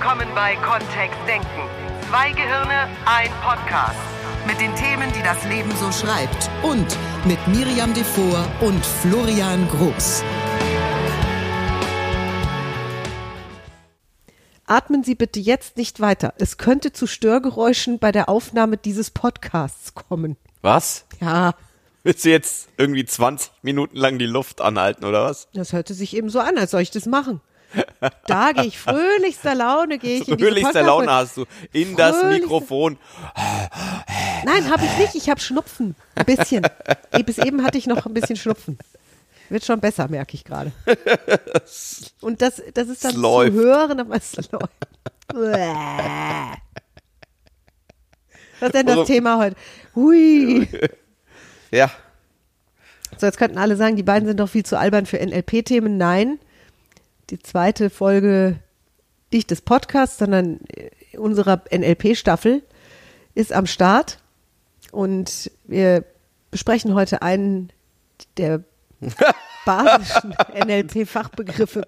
willkommen bei Kontext Denken. Zwei Gehirne, ein Podcast. Mit den Themen, die das Leben so schreibt. Und mit Miriam Devor und Florian Groß. Atmen Sie bitte jetzt nicht weiter. Es könnte zu Störgeräuschen bei der Aufnahme dieses Podcasts kommen. Was? Ja, Willst du jetzt irgendwie 20 Minuten lang die Luft anhalten oder was? das hörte sich eben so an, als soll ich das machen. Da gehe ich fröhlichster Laune, gehe ich Fröhlichster Laune hast du in das Mikrofon. Nein, habe ich nicht. Ich habe Schnupfen. Ein bisschen. Bis eben hatte ich noch ein bisschen Schnupfen. Wird schon besser, merke ich gerade. Und das, das ist dann Es zu läuft. hören, aber es läuft. Was ist denn das Warum- Thema heute? Hui. Ja, So, jetzt könnten alle sagen, die beiden sind doch viel zu albern für NLP-Themen. Nein, die zweite Folge nicht des Podcasts, sondern äh, unserer NLP-Staffel ist am Start. Und wir besprechen heute einen der basischen NLP-Fachbegriffe.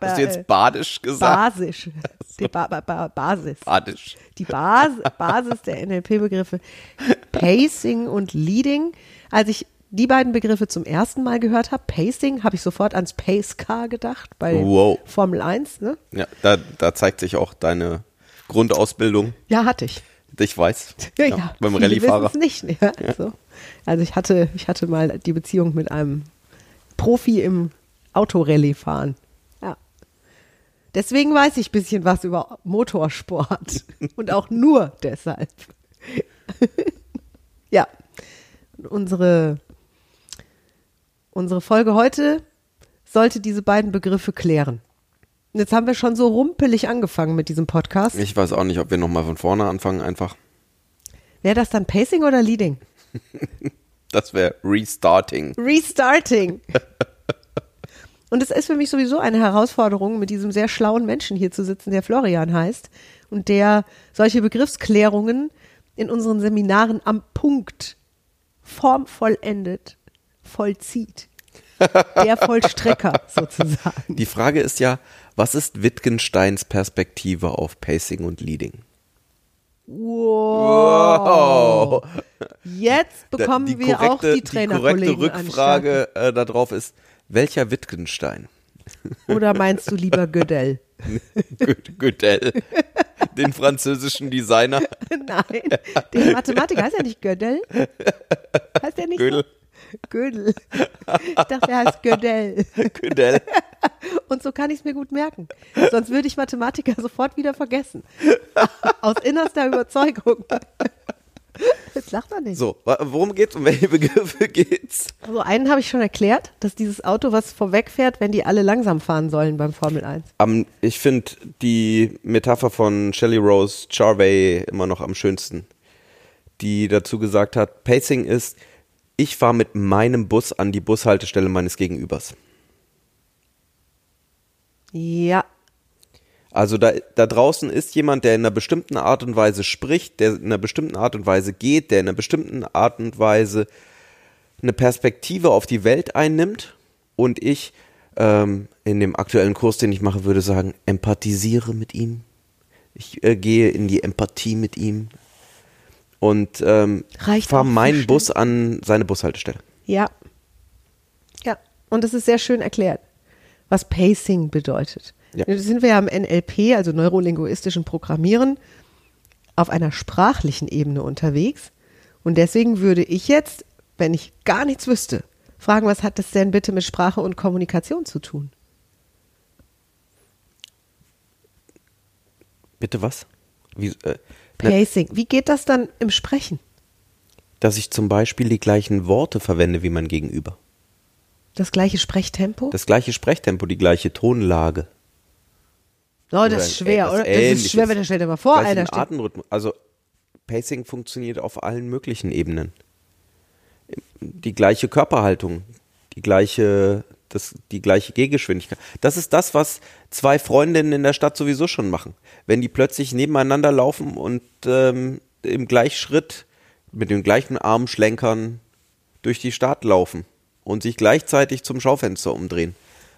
Hast du jetzt badisch gesagt? Basisch. Die ba ba ba Basis. Badisch. Die Bas Basis der NLP-Begriffe Pacing und Leading. Als ich die beiden Begriffe zum ersten Mal gehört habe, Pacing, habe ich sofort ans Pace Car gedacht bei Wow. Formel 1. Ne? Ja, da, da zeigt sich auch deine Grundausbildung. Ja, hatte ich. Ich weiß. Ja, ja. beim viele Rallyefahrer. nicht. Ne? Also, also ich hatte, ich hatte mal die Beziehung mit einem Profi im Autorallye fahren. Ja. Deswegen weiß ich ein bisschen was über Motorsport. Und auch nur deshalb. ja. Unsere, unsere Folge heute sollte diese beiden Begriffe klären. Und jetzt haben wir schon so rumpelig angefangen mit diesem Podcast. Ich weiß auch nicht, ob wir nochmal von vorne anfangen, einfach. Wäre das dann Pacing oder Leading? Das wäre Restarting. Restarting. Und es ist für mich sowieso eine Herausforderung, mit diesem sehr schlauen Menschen hier zu sitzen, der Florian heißt und der solche Begriffsklärungen in unseren Seminaren am Punkt formvollendet vollzieht. Der Vollstrecker sozusagen. Die Frage ist ja, was ist Wittgensteins Perspektive auf Pacing und Leading? Wow. Jetzt bekommen die wir auch die Die Trainerkollegen korrekte an Rückfrage äh, darauf ist, welcher Wittgenstein? Oder meinst du lieber Gödel? Gö- Gödel, den französischen Designer. Nein, der Mathematiker heißt ja nicht Gödel. Heißt der nicht Gödel. so? Gödel. Ich dachte, er heißt Gödel. Gödel. Und so kann ich es mir gut merken. Sonst würde ich Mathematiker sofort wieder vergessen. Aus innerster Überzeugung. Jetzt lacht er nicht. So, worum geht's? Um welche Begriffe geht's? Also einen habe ich schon erklärt, dass dieses Auto, was vorwegfährt, wenn die alle langsam fahren sollen beim Formel 1. Am, ich finde die Metapher von Shelley Rose Charvey immer noch am schönsten, die dazu gesagt hat, Pacing ist, ich fahre mit meinem Bus an die Bushaltestelle meines Gegenübers. Ja, Also da, da draußen ist jemand, der in einer bestimmten Art und Weise spricht, der in einer bestimmten Art und Weise geht, der in einer bestimmten Art und Weise eine Perspektive auf die Welt einnimmt und ich ähm, in dem aktuellen Kurs, den ich mache, würde sagen, empathisiere mit ihm. Ich äh, gehe in die Empathie mit ihm und ähm, fahre meinen. Bus an seine Bushaltestelle. ja. Ja, und es ist sehr schön erklärt, was Pacing bedeutet. Ja. Jetzt sind wir ja am NLP, also neurolinguistischen Programmieren, auf einer sprachlichen Ebene unterwegs. Und deswegen würde ich jetzt, wenn ich gar nichts wüsste, fragen, was hat das denn bitte mit Sprache und Kommunikation zu tun? Bitte was? Wie, äh, Pacing. Wie geht das dann im Sprechen? dass ich zum Beispiel die gleichen Worte verwende wie mein Gegenüber. Das gleiche Sprechtempo? Das gleiche Sprechtempo, die gleiche Tonlage. oh, das ist schwer, oder? Das ist schwer, wenn du stell dir mal vor, einer steht. Atemrhythmus. Also Pacing funktioniert auf allen möglichen Ebenen. Die gleiche Körperhaltung, die gleiche, das, die gleiche Gehgeschwindigkeit. Das ist das, was zwei Freundinnen in der Stadt sowieso schon machen. Wenn die plötzlich nebeneinander laufen und ähm, im Gleichschritt mit dem gleichen Armschlenkern durch die Stadt laufen und sich gleichzeitig zum Schaufenster umdrehen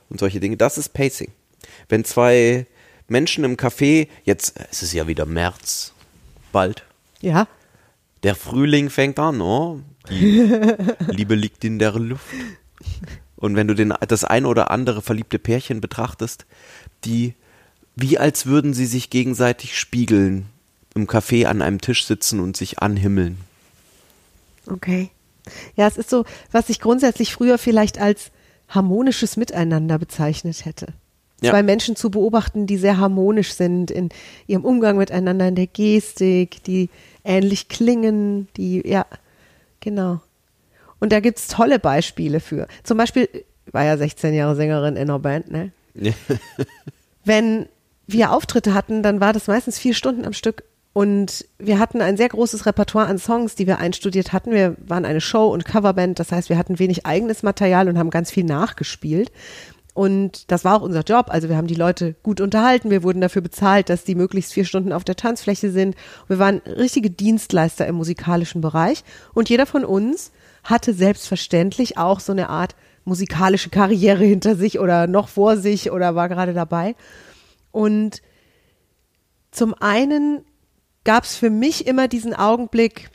und solche Dinge. Das ist Pacing. Wenn zwei Menschen im Café, jetzt es ist ja wieder März, bald. Ja. Der Frühling fängt an, oh. Die Liebe liegt in der Luft. Und wenn du den, das ein oder andere verliebte Pärchen betrachtest, die wie als würden sie sich gegenseitig spiegeln, im Café an einem Tisch sitzen und sich anhimmeln. Okay. Ja, es ist so, was ich grundsätzlich früher vielleicht als harmonisches Miteinander bezeichnet hätte. Ja. Zwei Menschen zu beobachten, die sehr harmonisch sind in ihrem Umgang miteinander, in der Gestik, die ähnlich klingen, die, ja, genau. Und da gibt's tolle Beispiele für. Zum Beispiel, ich war ja 16 Jahre Sängerin in einer Band, ne? Wenn wir Auftritte hatten, dann war das meistens vier Stunden am Stück. Und wir hatten ein sehr großes Repertoire an Songs, die wir einstudiert hatten. Wir waren eine Show- und Coverband, das heißt, wir hatten wenig eigenes Material und haben ganz viel nachgespielt. Und das war auch unser Job. Also wir haben die Leute gut unterhalten. Wir wurden dafür bezahlt, dass die möglichst vier Stunden auf der Tanzfläche sind. Wir waren richtige Dienstleister im musikalischen Bereich. Und jeder von uns hatte selbstverständlich auch so eine Art musikalische Karriere hinter sich oder noch vor sich oder war gerade dabei. Und zum einen gab es für mich immer diesen Augenblick,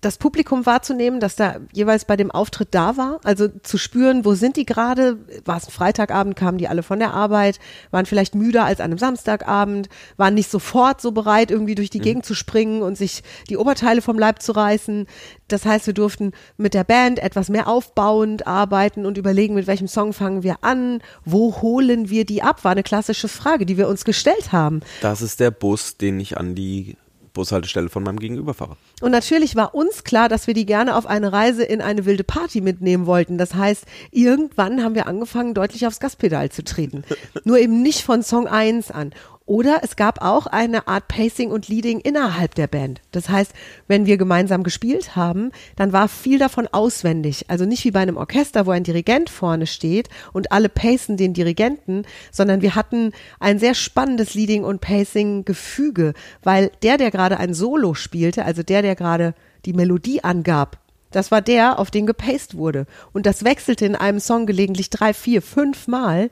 das Publikum wahrzunehmen, dass da jeweils bei dem Auftritt da war, also zu spüren, wo sind die gerade, war es ein Freitagabend, kamen die alle von der Arbeit, waren vielleicht müder als an einem Samstagabend, waren nicht sofort so bereit, irgendwie durch die Mhm. Gegend zu springen und sich die Oberteile vom Leib zu reißen. Das heißt, wir durften mit der Band etwas mehr aufbauend arbeiten und überlegen, mit welchem Song fangen wir an, wo holen wir die ab, war eine klassische Frage, die wir uns gestellt haben. Das ist der Bus, den ich an die Bushaltestelle von meinem Gegenüber fahre. Und natürlich war uns klar, dass wir die gerne auf eine Reise in eine wilde Party mitnehmen wollten. Das heißt, irgendwann haben wir angefangen, deutlich aufs Gaspedal zu treten. Nur eben nicht von Song 1 an. Oder es gab auch eine Art Pacing und Leading innerhalb der Band. Das heißt, wenn wir gemeinsam gespielt haben, dann war viel davon auswendig. Also nicht wie bei einem Orchester, wo ein Dirigent vorne steht und alle pacen den Dirigenten, sondern wir hatten ein sehr spannendes Leading und Pacing-Gefüge, weil der, der gerade ein Solo spielte, also der, der gerade die Melodie angab, das war der, auf den gepaced wurde. Und das wechselte in einem Song gelegentlich drei, vier, fünf Mal.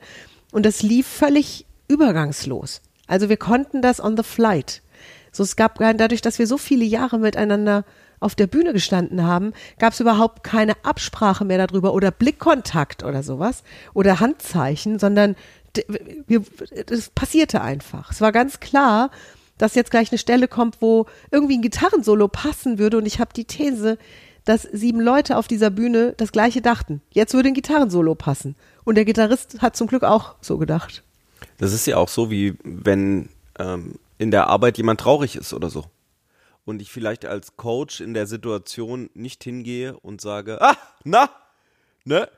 Und das lief völlig übergangslos. Also wir konnten das on the flight. So es gab dadurch, dass wir so viele Jahre miteinander auf der Bühne gestanden haben, gab es überhaupt keine Absprache mehr darüber oder Blickkontakt oder sowas oder Handzeichen, sondern das passierte einfach. Es war ganz klar, dass jetzt gleich eine Stelle kommt, wo irgendwie ein Gitarrensolo passen würde und ich habe die These, dass sieben Leute auf dieser Bühne das gleiche dachten. Jetzt würde ein Gitarrensolo passen. Und der Gitarrist hat zum Glück auch so gedacht. Das ist ja auch so, wie wenn ähm, in der Arbeit jemand traurig ist oder so. Und ich vielleicht als Coach in der Situation nicht hingehe und sage, ah, na, ne?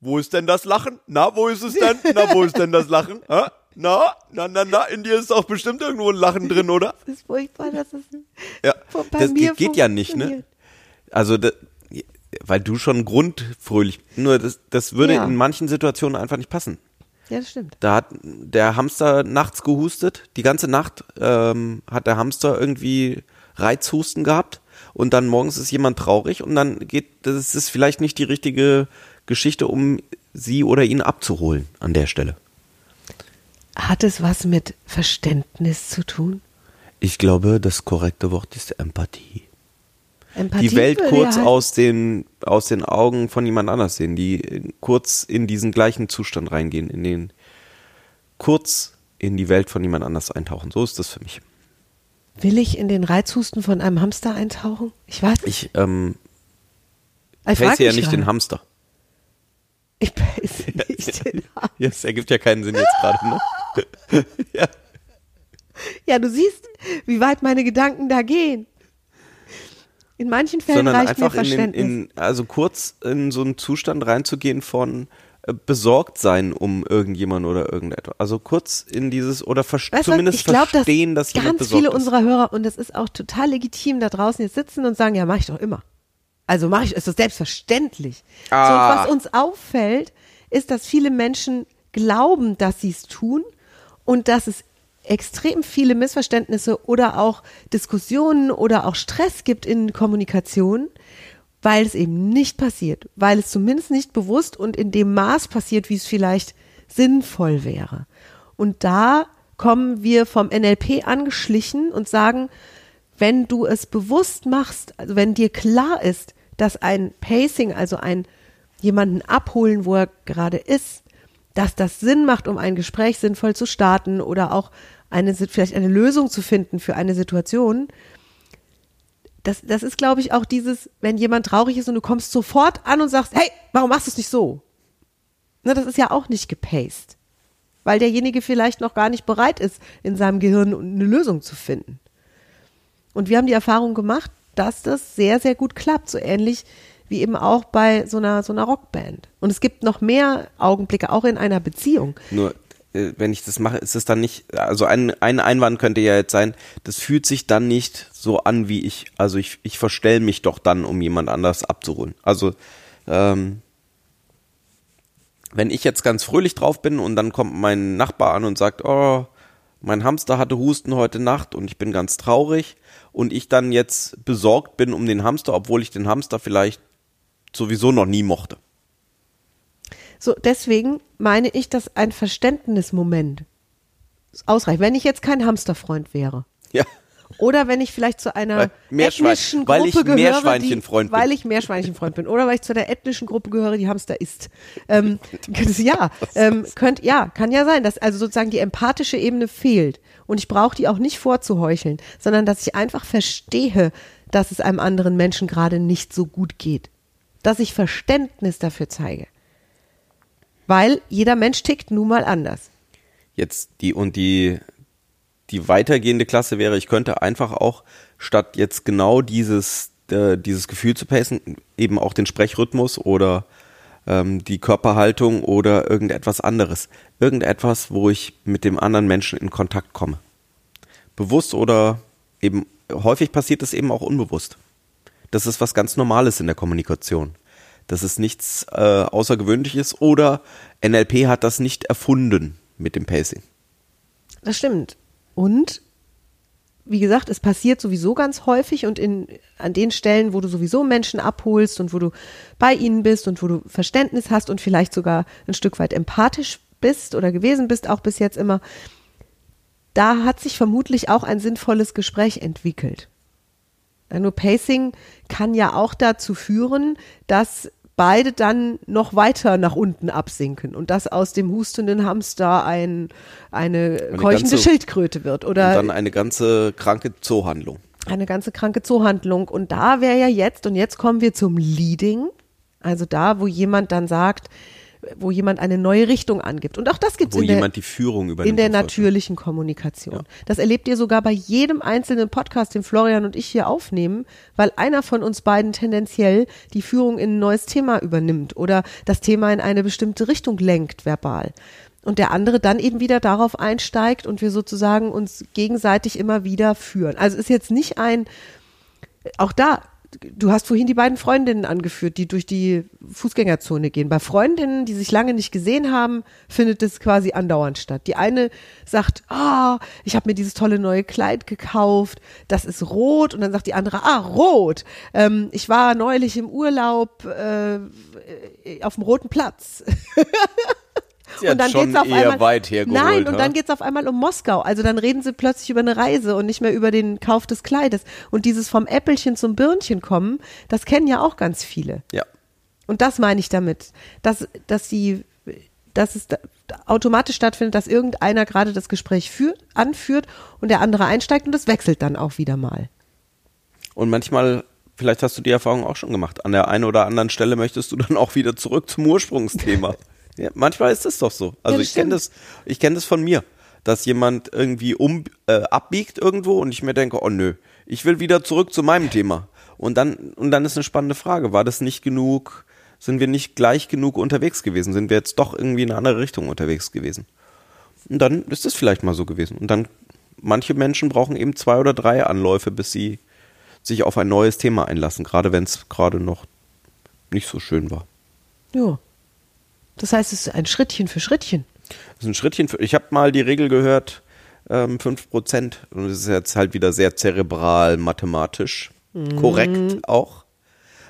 Wo ist denn das Lachen? Na, wo ist es denn? Na, wo ist denn das Lachen? Ah, na, na, na, na, in dir ist doch bestimmt irgendwo ein Lachen drin, oder? Das ist furchtbar, dass es Ja, bei das mir geht, ja nicht, ne? Also, da, weil du schon grundfröhlich, nur das, das würde Ja. in manchen Situationen einfach nicht passen. Ja, das stimmt. Da hat der Hamster nachts gehustet. Die ganze Nacht ähm, hat der Hamster irgendwie Reizhusten gehabt. Und dann morgens ist jemand traurig und dann geht, das ist vielleicht nicht die richtige Geschichte, um sie oder ihn abzuholen an der Stelle. Hat es was mit Verständnis zu tun? Ich glaube, das korrekte Wort ist Empathie. Empathie die Welt kurz ja- aus den, aus den Augen von jemand anders sehen, die kurz in diesen gleichen Zustand reingehen, in den kurz in die Welt von jemand anders eintauchen. So ist das für mich. Will ich in den Reizhusten von einem Hamster eintauchen? Ich weiß nicht. Ich ähm, Ich pace ja nicht gerade. den Hamster. Ich pace nicht den Hamster. Ja, das ergibt ja keinen Sinn jetzt gerade, ne? ja. Ja, du siehst, wie weit meine Gedanken da gehen. In manchen Fällen Sondern reicht mir einfach in, den, Verständnis. in, also kurz in so einen Zustand reinzugehen von äh, besorgt sein um irgendjemanden oder irgendetwas. Also kurz in dieses oder vers Weißt zumindest glaub, verstehen, dass, jemand ganz viele ist. unserer Hörer, und das ist auch total legitim, da draußen jetzt sitzen und sagen, ja, mache ich doch immer. Also mache ich, ist das selbstverständlich. Ah. So, und was uns auffällt, ist, dass viele Menschen glauben, dass sie es tun und dass es extrem viele Missverständnisse oder auch Diskussionen oder auch Stress gibt in Kommunikation, weil es eben nicht passiert, weil es zumindest nicht bewusst und in dem Maß passiert, wie es vielleicht sinnvoll wäre. Und da kommen wir vom NLP angeschlichen und sagen, wenn du es bewusst machst, also wenn dir klar ist, dass ein Pacing, also ein jemanden abholen, wo er gerade ist, dass das Sinn macht, um ein Gespräch sinnvoll zu starten oder auch eine, vielleicht eine Lösung zu finden für eine Situation. Das, das ist, glaube ich, auch dieses, wenn jemand traurig ist und du kommst sofort an und sagst, hey, warum machst du es nicht so? Ne, das ist ja auch nicht gepaced. Weil derjenige vielleicht noch gar nicht bereit ist, in seinem Gehirn eine Lösung zu finden. Und wir haben die Erfahrung gemacht, dass das sehr, sehr gut klappt. So ähnlich wie eben auch bei so einer, so einer Rockband. Und es gibt noch mehr Augenblicke, auch in einer Beziehung. Nur, äh, wenn ich das mache, ist es dann nicht, also ein, ein Einwand könnte ja jetzt sein, das fühlt sich dann nicht so an wie ich, also ich, ich verstell mich doch dann, um jemand anders abzuholen. Also, ähm, wenn ich jetzt ganz fröhlich drauf bin und dann kommt mein Nachbar an und sagt, oh, mein Hamster hatte Husten heute Nacht und ich bin ganz traurig und ich dann jetzt besorgt bin um den Hamster, obwohl ich den Hamster vielleicht sowieso noch nie mochte. So, deswegen meine ich, dass ein Verständnismoment ausreicht. Wenn ich jetzt kein Hamsterfreund wäre. Ja. Oder wenn ich vielleicht zu einer ethnischen weil Gruppe ich gehöre, Meerschweinchenfreund die, bin. weil ich Meerschweinchenfreund bin. Oder weil ich zu der ethnischen Gruppe gehöre, die Hamster isst. Ähm, ja, ähm, könnt, ja, kann ja sein, dass also sozusagen die empathische Ebene fehlt. Und ich brauche die auch nicht vorzuheucheln, sondern dass ich einfach verstehe, dass es einem anderen Menschen gerade nicht so gut geht. Dass ich Verständnis dafür zeige. Weil jeder Mensch tickt nun mal anders. Jetzt die und die die weitergehende Klasse wäre, ich könnte einfach auch statt jetzt genau dieses äh, dieses Gefühl zu pacen, eben auch den Sprechrhythmus oder ähm, die Körperhaltung oder irgendetwas anderes, irgendetwas, wo ich mit dem anderen Menschen in Kontakt komme, bewusst oder eben häufig passiert es eben auch unbewusst. Das ist was ganz Normales in der Kommunikation. Das ist nichts äh, Außergewöhnliches oder NLP hat das nicht erfunden mit dem Pacing. Das stimmt. Und wie gesagt, es passiert sowieso ganz häufig und in, an den Stellen, wo du sowieso Menschen abholst und wo du bei ihnen bist und wo du Verständnis hast und vielleicht sogar ein Stück weit empathisch bist oder gewesen bist, auch bis jetzt immer, da hat sich vermutlich auch ein sinnvolles Gespräch entwickelt. Nur Pacing kann ja auch dazu führen, dass beide dann noch weiter nach unten absinken und dass aus dem hustenden Hamster ein, eine, Eine keuchende ganze- Schildkröte wird oder Und dann eine ganze kranke Zoohandlung. eine ganze kranke Zoohandlung. Und da wäre ja jetzt, und jetzt kommen wir zum Leading, also da, wo jemand dann sagt, wo jemand eine neue Richtung angibt. Und auch das gibt es Wo in der, jemand die Führung übernimmt. in der so. natürlichen Kommunikation. Das erlebt ihr sogar bei jedem einzelnen Podcast, den Florian und ich hier aufnehmen, weil einer von uns beiden tendenziell die Führung in ein neues Thema übernimmt oder das Thema in eine bestimmte Richtung lenkt verbal. Und der andere dann eben wieder darauf einsteigt und wir sozusagen uns gegenseitig immer wieder führen. Also ist jetzt nicht ein, auch da, du hast vorhin die beiden Freundinnen angeführt, die durch die Fußgängerzone gehen. Bei Freundinnen, die sich lange nicht gesehen haben, findet es quasi andauernd statt. Die eine sagt, ah, ich habe mir dieses tolle neue Kleid gekauft, das ist rot. Und dann sagt die andere, ah, rot. Ähm, ich war neulich im Urlaub äh, auf dem Roten Platz. Hat schon geht's eher weit hergeholt. Nein, und dann geht's auf einmal um Moskau. Also dann reden sie plötzlich über eine Reise und nicht mehr über den Kauf des Kleides. Und dieses vom Äppelchen zum Birnchen kommen, das kennen ja auch ganz viele. Ja. Und das meine ich damit, dass, dass sie, dass es automatisch stattfindet, dass irgendeiner gerade das Gespräch führt, anführt und der andere einsteigt und das wechselt dann auch wieder mal. Und manchmal, vielleicht hast du die Erfahrung auch schon gemacht, an der einen oder anderen Stelle möchtest du dann auch wieder zurück zum Ursprungsthema. ja, manchmal ist es doch so. Also das ich kenne das, ich kenne das von mir, dass jemand irgendwie um äh, abbiegt irgendwo und ich mir denke, oh nö, ich will wieder zurück zu meinem Thema. Und dann und dann ist eine spannende Frage, war das nicht genug? Sind wir nicht gleich genug unterwegs gewesen? Sind wir jetzt doch irgendwie in eine andere Richtung unterwegs gewesen? Und dann ist es vielleicht mal so gewesen. Und dann, manche Menschen brauchen eben zwei oder drei Anläufe, bis sie sich auf ein neues Thema einlassen, gerade wenn es gerade noch nicht so schön war. Ja. Das heißt, es ist ein Schrittchen für Schrittchen. Das ist ein Schrittchen. Für, ich habe mal die Regel gehört, ähm, 5%. Und das ist jetzt halt wieder sehr zerebral, mathematisch. Korrekt auch.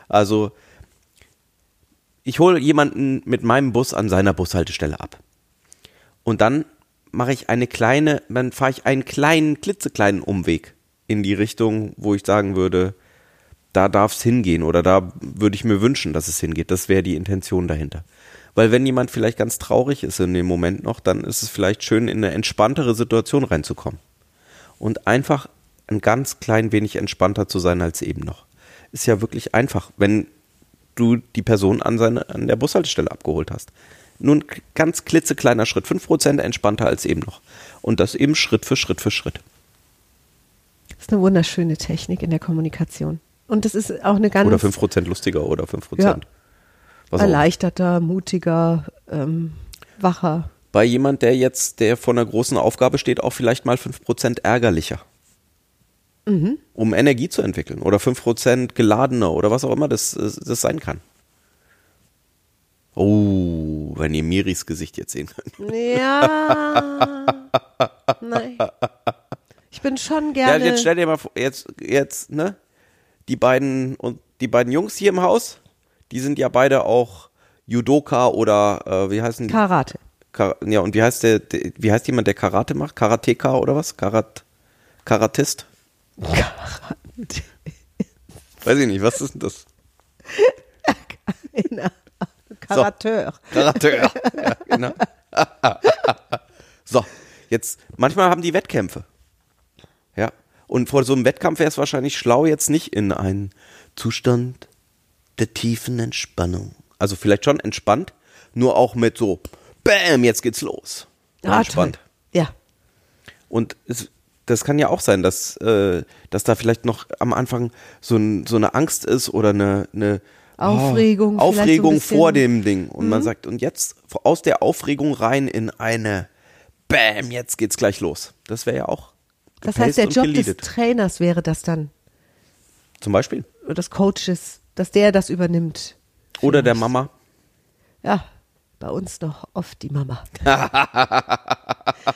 Also, ich hole jemanden mit meinem Bus an seiner Bushaltestelle ab. Und dann mache ich eine kleine, dann fahre ich einen kleinen, klitzekleinen Umweg in die Richtung, wo ich sagen würde, da darf es hingehen oder da würde ich mir wünschen, dass es hingeht. Das wäre die Intention dahinter. Weil wenn jemand vielleicht ganz traurig ist in dem Moment noch, dann ist es vielleicht schön, in eine entspanntere Situation reinzukommen. Und einfach ein ganz klein wenig entspannter zu sein als eben noch. Ist ja wirklich einfach, wenn du die Person an, seine, an der Bushaltestelle abgeholt hast. Nur ein ganz klitzekleiner Schritt, 5% entspannter als eben noch. Und das eben Schritt für Schritt für Schritt. Das ist eine wunderschöne Technik in der Kommunikation. Und das ist auch eine ganz Oder 5% lustiger oder 5%. Ja. Auch. erleichterter, mutiger, ähm, wacher. Bei jemand, der jetzt, der vor einer großen Aufgabe steht, auch vielleicht mal 5% ärgerlicher. Um Energie zu entwickeln. Oder 5% geladener oder was auch immer das, das sein kann. Oh, wenn ihr Miris Gesicht jetzt sehen könnt. Ja. Nein. Ich bin schon Ja, gerne. jetzt stell dir mal vor, jetzt, jetzt, ne? Die beiden und die beiden Jungs hier im Haus, die sind ja beide auch Judoka oder äh, wie heißen die? Karate. Kar ja, und wie heißt der, der, wie heißt jemand, der Karate macht? Karateka oder was? Karat Karatist? Weiß ich nicht, was ist denn das? Karateur. Karateur. ja, genau. so, jetzt, manchmal haben die Wettkämpfe. Ja. Und vor so einem Wettkampf wäre es wahrscheinlich schlau, jetzt nicht in einen Zustand der tiefen Entspannung. Also vielleicht schon entspannt, nur auch mit so, Bäm, jetzt geht's los. Ah, entspannt. toll. Ja. Und es, das kann ja auch sein, dass, äh, dass da vielleicht noch am Anfang so, ein, so eine Angst ist oder eine, eine Aufregung oh, so Aufregung. Mhm. vor dem Ding. Und man sagt, und jetzt aus der Aufregung rein in eine Bäm, jetzt geht's gleich los. Das wäre ja auch. Das heißt, der Job des geleadet. Trainers wäre das dann, Zum Beispiel. oder des Coaches, dass der das übernimmt. Oder der Mama. Ja, bei uns noch oft die Mama.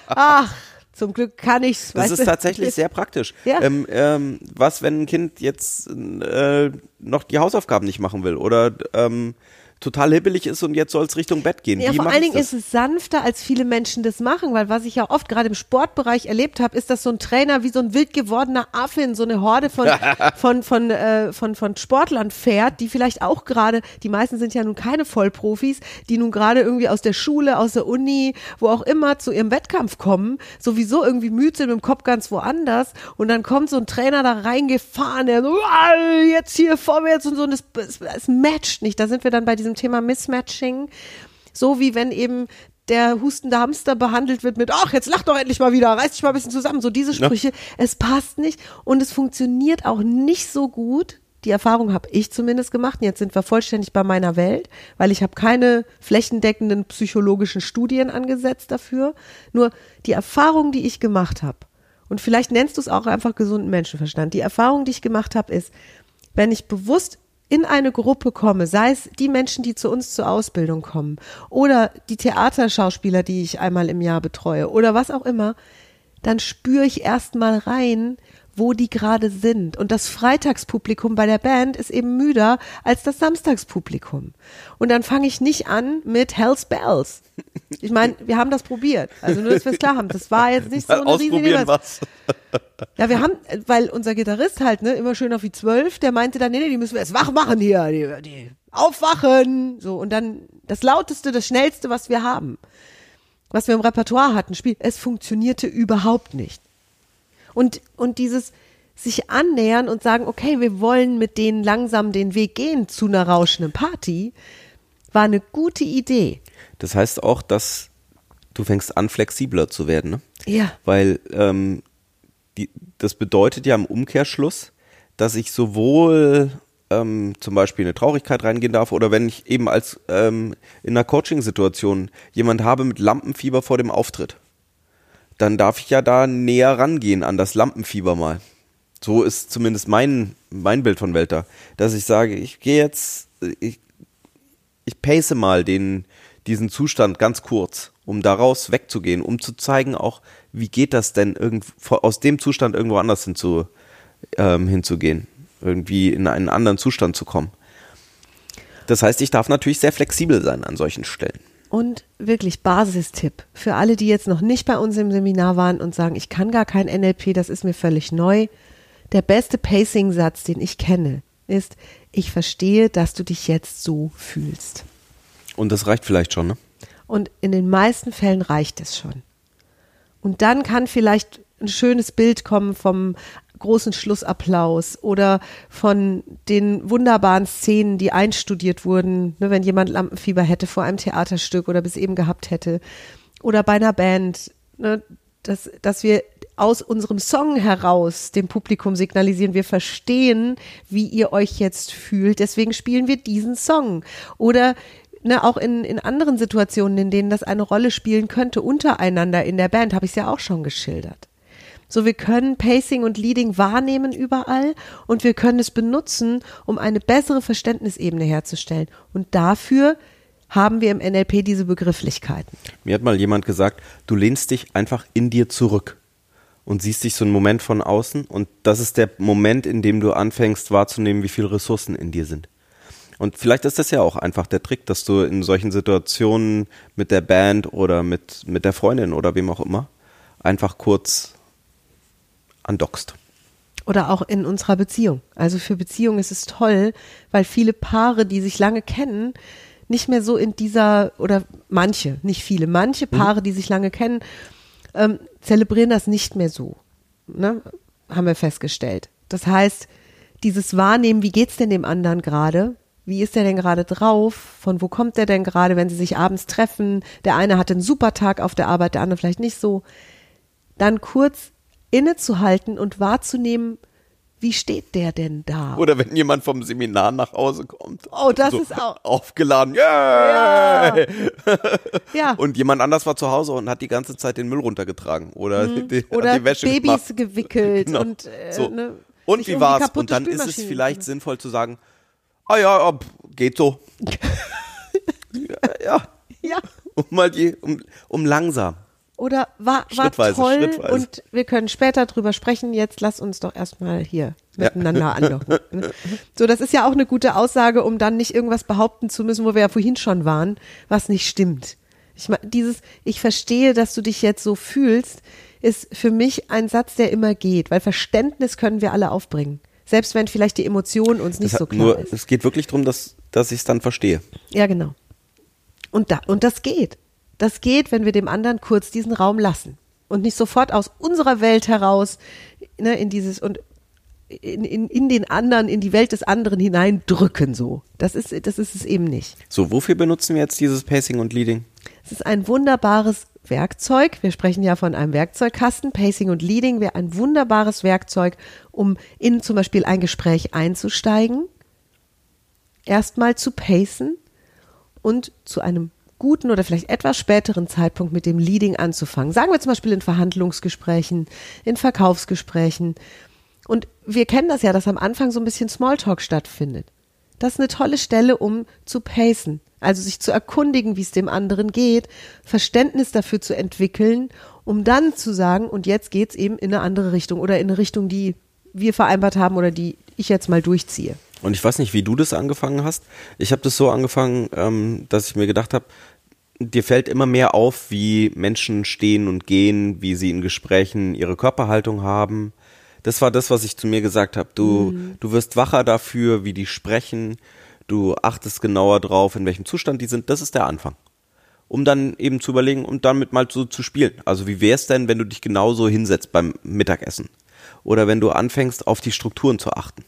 Ach, zum Glück kann ich's. Das ist du? tatsächlich sehr praktisch. Ja. Ähm, ähm, was, wenn ein Kind jetzt äh, noch die Hausaufgaben nicht machen will oder ähm, total hibbelig ist und jetzt soll es Richtung Bett gehen? Ja, Wie vor allen Dingen ist es sanfter, als viele Menschen das machen, weil was ich ja oft gerade im Sportbereich erlebt habe, ist, dass so ein Trainer wie so ein wild gewordener Affe in so eine Horde von, von, von, äh, von, von Sportlern fährt, die vielleicht auch gerade, die meisten sind ja nun keine Vollprofis, die nun gerade irgendwie aus der Schule, aus der Uni, wo auch immer zu ihrem Wettkampf kommen, sowieso irgendwie müde sind mit dem Kopf ganz woanders und dann kommt so ein Trainer da reingefahren, der so, "Ah, jetzt hier vorwärts und so und es, es, es matcht nicht. Da sind wir dann bei diesem Thema Mismatching. So wie wenn eben der hustende Hamster behandelt wird mit, ach, jetzt lach doch endlich mal wieder, reiß dich mal ein bisschen zusammen. So diese Sprüche. Es passt nicht und es funktioniert auch nicht so gut. Die Erfahrung habe ich zumindest gemacht. Und jetzt sind wir vollständig bei meiner Welt, weil ich habe keine flächendeckenden psychologischen Studien angesetzt dafür. Nur die Erfahrung, die ich gemacht habe, und vielleicht nennst du es auch einfach gesunden Menschenverstand. Die Erfahrung, die ich gemacht habe, ist, wenn ich bewusst in eine Gruppe komme, sei es die Menschen, die zu uns zur Ausbildung kommen oder die Theaterschauspieler, die ich einmal im Jahr betreue oder was auch immer, dann spüre ich erstmal rein, wo die gerade sind. Und das Freitagspublikum bei der Band ist eben müder als das Samstagspublikum. Und dann fange ich nicht an mit Hells Bells. Ich meine, wir haben das probiert. Also nur, dass wir es klar haben. Das war jetzt nicht so eine riesige was. ja, wir haben, weil unser Gitarrist halt, ne, immer schön auf wie zwölf, der meinte dann, nee, nee, die müssen wir jetzt wach machen hier, die, die aufwachen, so, und dann das lauteste, das schnellste, was wir haben, was wir im Repertoire hatten, Spiel, es funktionierte überhaupt nicht. Und, und dieses sich annähern und sagen, okay, wir wollen mit denen langsam den Weg gehen zu einer rauschenden Party, war eine gute Idee. Das heißt auch, dass du fängst an, flexibler zu werden, ne? Ja. Weil ähm, die, das bedeutet ja im Umkehrschluss, dass ich sowohl ähm, zum Beispiel in eine Traurigkeit reingehen darf oder wenn ich eben als ähm, in einer Coaching-Situation jemand habe mit Lampenfieber vor dem Auftritt, dann darf ich ja da näher rangehen an das Lampenfieber mal. So ist zumindest mein, mein Bild von Welter, dass ich sage, ich gehe jetzt, ich, ich pace mal den, diesen Zustand ganz kurz, um daraus wegzugehen, um zu zeigen auch, wie geht das denn irgend, aus dem Zustand irgendwo anders hinzu, ähm, hinzugehen, irgendwie in einen anderen Zustand zu kommen. Das heißt, ich darf natürlich sehr flexibel sein an solchen Stellen. Und wirklich Basistipp für alle, die jetzt noch nicht bei uns im Seminar waren und sagen, ich kann gar kein NLP, das ist mir völlig neu. Der beste Pacing-Satz, den ich kenne, ist, ich verstehe, dass du dich jetzt so fühlst. Und das reicht vielleicht schon, ne? Und in den meisten Fällen reicht es schon. Und dann kann vielleicht ein schönes Bild kommen vom großen Schlussapplaus oder von den wunderbaren Szenen, die einstudiert wurden, ne, wenn jemand Lampenfieber hätte vor einem Theaterstück oder bis eben gehabt hätte. Oder bei einer Band, ne, dass, dass wir aus unserem Song heraus dem Publikum signalisieren, wir verstehen, wie ihr euch jetzt fühlt, deswegen spielen wir diesen Song. Oder ne, auch in, in anderen Situationen, in denen das eine Rolle spielen könnte, untereinander in der Band, habe ich es ja auch schon geschildert. So, wir können Pacing und Leading wahrnehmen überall und wir können es benutzen, um eine bessere Verständnisebene herzustellen. Und dafür haben wir im NLP diese Begrifflichkeiten. Mir hat mal jemand gesagt, du lehnst dich einfach in dir zurück und siehst dich so einen Moment von außen und das ist der Moment, in dem du anfängst wahrzunehmen, wie viele Ressourcen in dir sind. Und vielleicht ist das ja auch einfach der Trick, dass du in solchen Situationen mit der Band oder mit, mit der Freundin oder wem auch immer einfach kurz andockst. Oder auch in unserer Beziehung. Also für Beziehungen ist es toll, weil viele Paare, die sich lange kennen, nicht mehr so in dieser, oder manche, nicht viele, manche mhm. Paare, mhm. die sich lange kennen, ähm, zelebrieren das nicht mehr so. Ne? Haben wir festgestellt. Das heißt, dieses Wahrnehmen, wie geht's denn dem anderen gerade? Wie ist der denn gerade drauf? Von wo kommt der denn gerade, wenn sie sich abends treffen? Der eine hatte einen super Tag auf der Arbeit, der andere vielleicht nicht so. Dann kurz innezuhalten und wahrzunehmen, wie steht der denn da? Oder wenn jemand vom Seminar nach Hause kommt. Oh, das so ist auch. Aufgeladen. Yeah! Ja. ja. Und jemand anders war zu Hause und hat die ganze Zeit den Müll runtergetragen. Oder, mhm. die, Oder die Wäsche Babys gemacht. gewickelt. Genau. Und, äh, so. ne, und wie war's? Und dann ist es vielleicht sinnvoll zu sagen, ah ja, geht so. ja, ja. Ja. Um mal die, um, um langsam. Oder war, war toll und wir können später drüber sprechen. Jetzt lass uns doch erstmal hier miteinander ja. andocken. So, das ist ja auch eine gute Aussage, um dann nicht irgendwas behaupten zu müssen, wo wir ja vorhin schon waren, was nicht stimmt. Ich meine, dieses, ich verstehe, dass du dich jetzt so fühlst, ist für mich ein Satz, der immer geht, weil Verständnis können wir alle aufbringen. Selbst wenn vielleicht die Emotion uns nicht das so klar nur, ist. Es geht wirklich darum, dass, dass ich es dann verstehe. Ja, genau. Und, da, und das geht. Das geht, wenn wir dem anderen kurz diesen Raum lassen und nicht sofort aus unserer Welt heraus ne, in dieses und in, in, in den anderen, in die Welt des anderen hineindrücken so. Das ist, das ist es eben nicht. So, wofür benutzen wir jetzt dieses Pacing und Leading? Es ist ein wunderbares Werkzeug. Wir sprechen ja von einem Werkzeugkasten. Pacing und Leading wäre ein wunderbares Werkzeug, um in zum Beispiel ein Gespräch einzusteigen, erstmal zu pacen und zu einem guten oder vielleicht etwas späteren Zeitpunkt mit dem Leading anzufangen. Sagen wir zum Beispiel in Verhandlungsgesprächen, in Verkaufsgesprächen. Und wir kennen das ja, dass am Anfang so ein bisschen Smalltalk stattfindet. Das ist eine tolle Stelle, um zu pacen, also sich zu erkundigen, wie es dem anderen geht, Verständnis dafür zu entwickeln, um dann zu sagen, und jetzt geht's eben in eine andere Richtung oder in eine Richtung, die wir vereinbart haben oder die ich jetzt mal durchziehe. Und ich weiß nicht, wie du das angefangen hast. Ich habe das so angefangen, ähm, dass ich mir gedacht habe, dir fällt immer mehr auf, wie Menschen stehen und gehen, wie sie in Gesprächen ihre Körperhaltung haben. Das war das, was ich zu mir gesagt habe. Du, mhm. du wirst wacher dafür, wie die sprechen. Du achtest genauer drauf, in welchem Zustand die sind. Das ist der Anfang. Um dann eben zu überlegen und damit mal so zu spielen. Also wie wäre es denn, wenn du dich genauso hinsetzt beim Mittagessen? Oder wenn du anfängst, auf die Strukturen zu achten?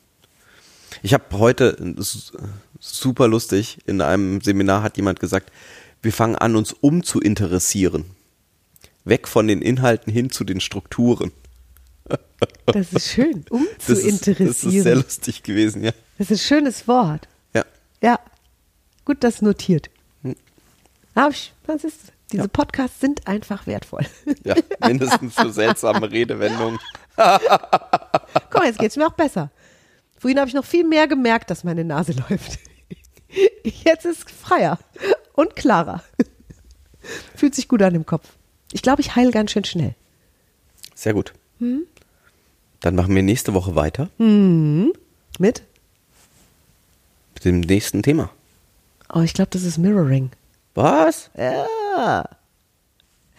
Ich habe heute, super lustig, in einem Seminar hat jemand gesagt, wir fangen an, uns umzuinteressieren. Weg von den Inhalten hin zu den Strukturen. Das ist schön, umzuinteressieren. Das, das ist, sehr lustig gewesen, ja. Das ist ein schönes Wort. Ja. Ja. Gut, das notiert. Hm. Das ist, diese ja. Podcasts sind einfach wertvoll. Ja, mindestens für seltsame Redewendungen. Guck mal, jetzt geht es mir auch besser. Vorhin habe ich noch viel mehr gemerkt, dass meine Nase läuft. Jetzt ist freier und klarer. Fühlt sich gut an im Kopf. Ich glaube, ich heile ganz schön schnell. Sehr gut. Hm? Dann machen wir nächste Woche weiter. Hm. Mit? Mit dem nächsten Thema. Oh, ich glaube, das ist Mirroring. Was? Ja.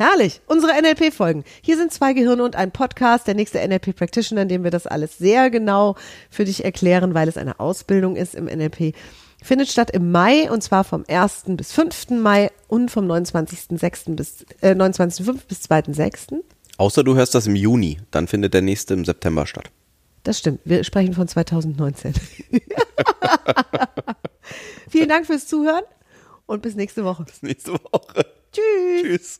Herrlich. Unsere NLP-Folgen. Hier sind zwei Gehirne und ein Podcast, der nächste NLP-Practitioner, in dem wir das alles sehr genau für dich erklären, weil es eine Ausbildung ist im NLP. Findet statt im Mai und zwar vom 1. bis 5. Mai und vom 29.06. bis äh, 29.05. bis 2.06. Außer du hörst das im Juni, dann findet der nächste im September statt. Das stimmt. Wir sprechen von 2019. Vielen Dank fürs Zuhören und bis nächste Woche. Bis nächste Woche. Tschüss. Tschüss.